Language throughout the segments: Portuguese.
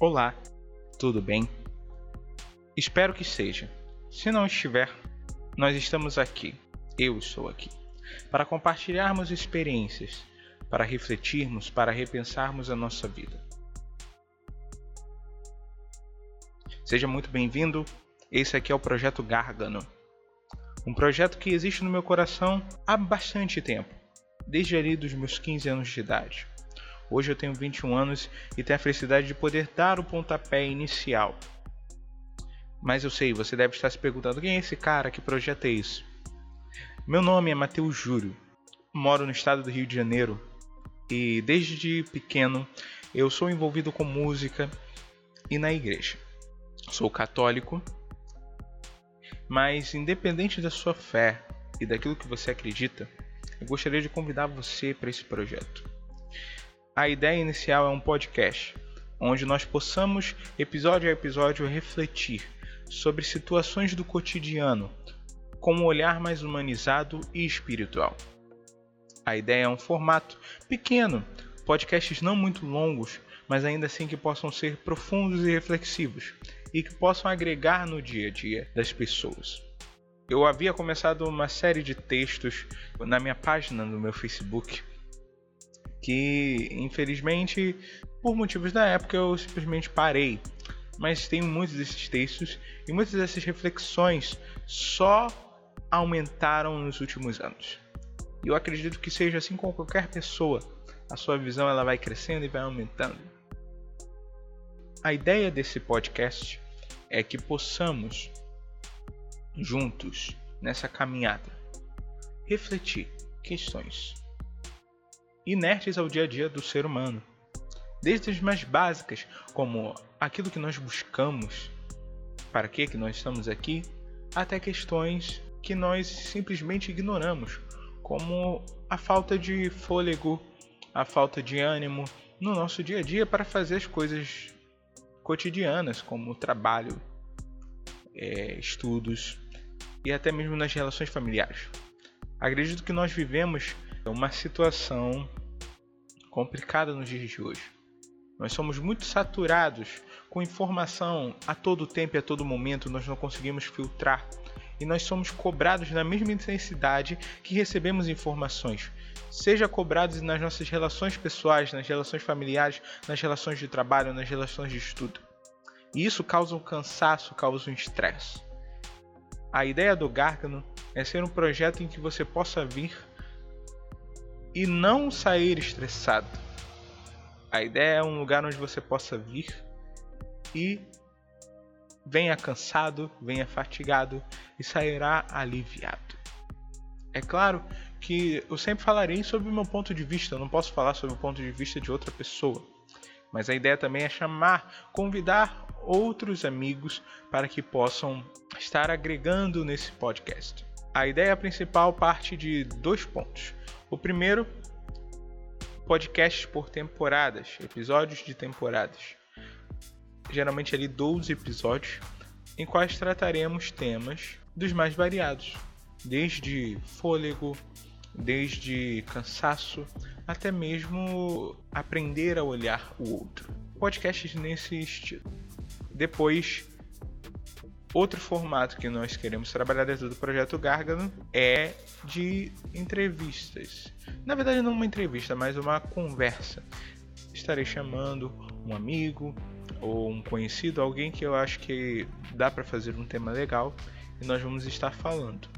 Olá, tudo bem? Espero que seja. Se não estiver, nós estamos aqui, eu estou aqui, para compartilharmos experiências, para refletirmos, para repensarmos a nossa vida. Seja muito bem-vindo. Esse aqui é o projeto Gárgano. Um projeto que existe no meu coração há bastante tempo, desde ali dos meus 15 anos de idade. Hoje eu tenho 21 anos e tenho a felicidade de poder dar o pontapé inicial. Mas eu sei, você deve estar se perguntando quem é esse cara, que projeto é isso? Meu nome é Matheus Júlio, moro no estado do Rio de Janeiro e desde pequeno eu sou envolvido com música e na igreja. Sou católico, mas independente da sua fé e daquilo que você acredita, eu gostaria de convidar você para esse projeto. A ideia inicial é um podcast, onde nós possamos, episódio a episódio, refletir sobre situações do cotidiano com um olhar mais humanizado e espiritual. A ideia é um formato pequeno, podcasts não muito longos, mas ainda assim que possam ser profundos e reflexivos e que possam agregar no dia a dia das pessoas. Eu havia começado uma série de textos na minha página no meu Facebook que infelizmente por motivos da época eu simplesmente parei. Mas tenho muitos desses textos e muitas dessas reflexões só aumentaram nos últimos anos. E eu acredito que seja assim com qualquer pessoa. A sua visão ela vai crescendo e vai aumentando. A ideia desse podcast é que possamos juntos nessa caminhada refletir questões inertes ao dia a dia do ser humano. Desde as mais básicas, como aquilo que nós buscamos, para que, que nós estamos aqui, até questões que nós simplesmente ignoramos, como a falta de fôlego, a falta de ânimo no nosso dia a dia para fazer as coisas cotidianas, como trabalho, é, estudos e até mesmo nas relações familiares. Acredito que nós vivemos uma situação complicada nos dias de hoje. Nós somos muito saturados com informação a todo tempo e a todo momento, nós não conseguimos filtrar. E nós somos cobrados na mesma intensidade que recebemos informações. Seja cobrados nas nossas relações pessoais, nas relações familiares, nas relações de trabalho, nas relações de estudo. E isso causa um cansaço, causa um estresse. A ideia do Gárgano é ser um projeto em que você possa vir e não sair estressado. A ideia é um lugar onde você possa vir e venha cansado, venha fatigado e sairá aliviado. É claro que eu sempre falarei sobre o meu ponto de vista, eu não posso falar sobre o ponto de vista de outra pessoa. Mas a ideia também é chamar, convidar outros amigos para que possam estar agregando nesse podcast. A ideia principal parte de dois pontos. O primeiro, podcasts por temporadas, episódios de temporadas. Geralmente ali 12 episódios, em quais trataremos temas dos mais variados, desde fôlego, desde cansaço, até mesmo aprender a olhar o outro. Podcasts nesse estilo. Depois, Outro formato que nós queremos trabalhar dentro do projeto Gárgano é de entrevistas. Na verdade, não uma entrevista, mas uma conversa. Estarei chamando um amigo ou um conhecido, alguém que eu acho que dá para fazer um tema legal e nós vamos estar falando.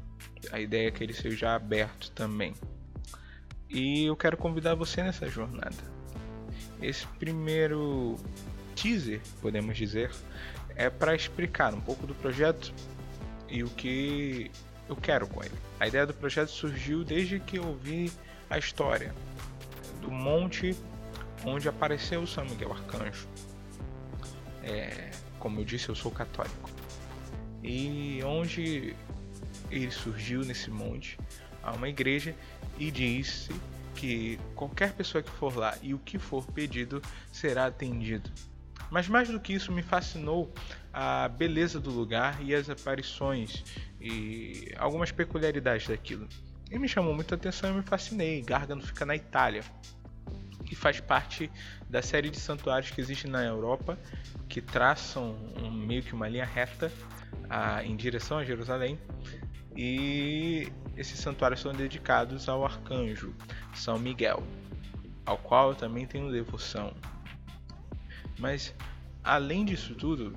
A ideia é que ele seja aberto também. E eu quero convidar você nessa jornada. Esse primeiro teaser, podemos dizer, é para explicar um pouco do projeto e o que eu quero com ele. A ideia do projeto surgiu desde que eu vi a história do monte onde apareceu São Miguel Arcanjo. É, como eu disse, eu sou católico. E onde ele surgiu nesse monte, há uma igreja e disse que qualquer pessoa que for lá e o que for pedido será atendido. Mas mais do que isso, me fascinou a beleza do lugar e as aparições e algumas peculiaridades daquilo. E me chamou muita atenção e me fascinei. Gargano fica na Itália. que faz parte da série de santuários que existe na Europa, que traçam um, meio que uma linha reta a, em direção a Jerusalém. E esses santuários são dedicados ao arcanjo São Miguel, ao qual eu também tenho devoção. Mas além disso tudo,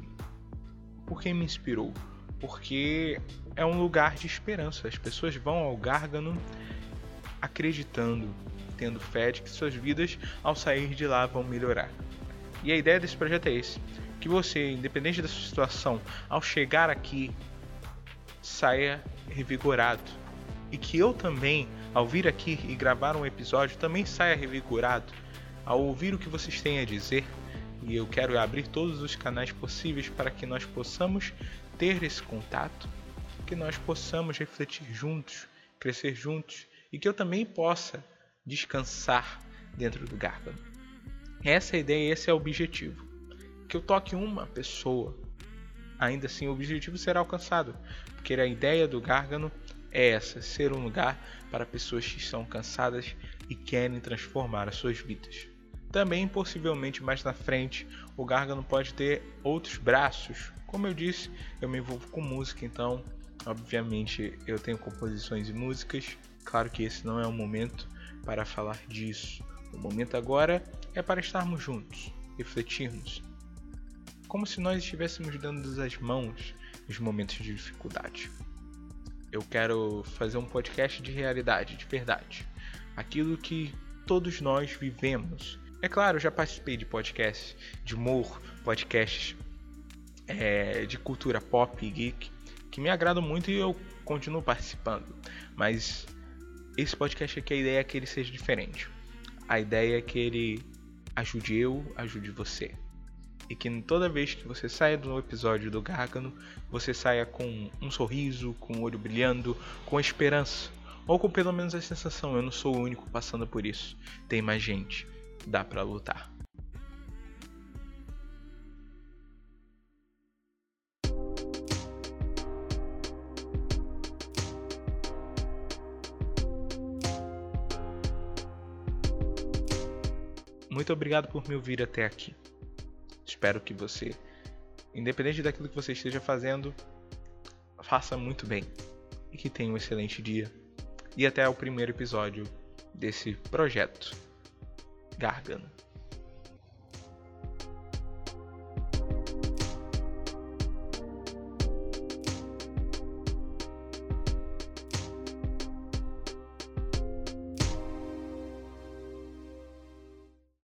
por que me inspirou? Porque é um lugar de esperança. As pessoas vão ao Gárgano acreditando, tendo fé de que suas vidas ao sair de lá vão melhorar. E a ideia desse projeto é esse: que você, independente da sua situação, ao chegar aqui, saia revigorado. E que eu também, ao vir aqui e gravar um episódio, também saia revigorado. Ao ouvir o que vocês têm a dizer, e eu quero abrir todos os canais possíveis para que nós possamos ter esse contato, que nós possamos refletir juntos, crescer juntos e que eu também possa descansar dentro do Gárgano. Essa é a ideia, esse é o objetivo. Que eu toque uma pessoa. Ainda assim, o objetivo será alcançado, porque a ideia do Gárgano é essa: ser um lugar para pessoas que estão cansadas e querem transformar as suas vidas. Também, possivelmente mais na frente, o Gárgano pode ter outros braços. Como eu disse, eu me envolvo com música, então, obviamente, eu tenho composições e músicas. Claro que esse não é o momento para falar disso. O momento agora é para estarmos juntos, refletirmos, como se nós estivéssemos dando as mãos nos momentos de dificuldade. Eu quero fazer um podcast de realidade, de verdade. Aquilo que todos nós vivemos é claro, já participei de podcasts de humor, podcasts é, de cultura pop e geek, que me agradam muito e eu continuo participando. Mas esse podcast aqui, a ideia é que ele seja diferente. A ideia é que ele ajude eu, ajude você. E que toda vez que você saia do episódio do Gargano, você saia com um sorriso, com o olho brilhando, com esperança. Ou com pelo menos a sensação, eu não sou o único passando por isso. Tem mais gente dá para lutar. Muito obrigado por me ouvir até aqui. Espero que você, independente daquilo que você esteja fazendo, faça muito bem e que tenha um excelente dia. E até o primeiro episódio desse projeto. Gargano.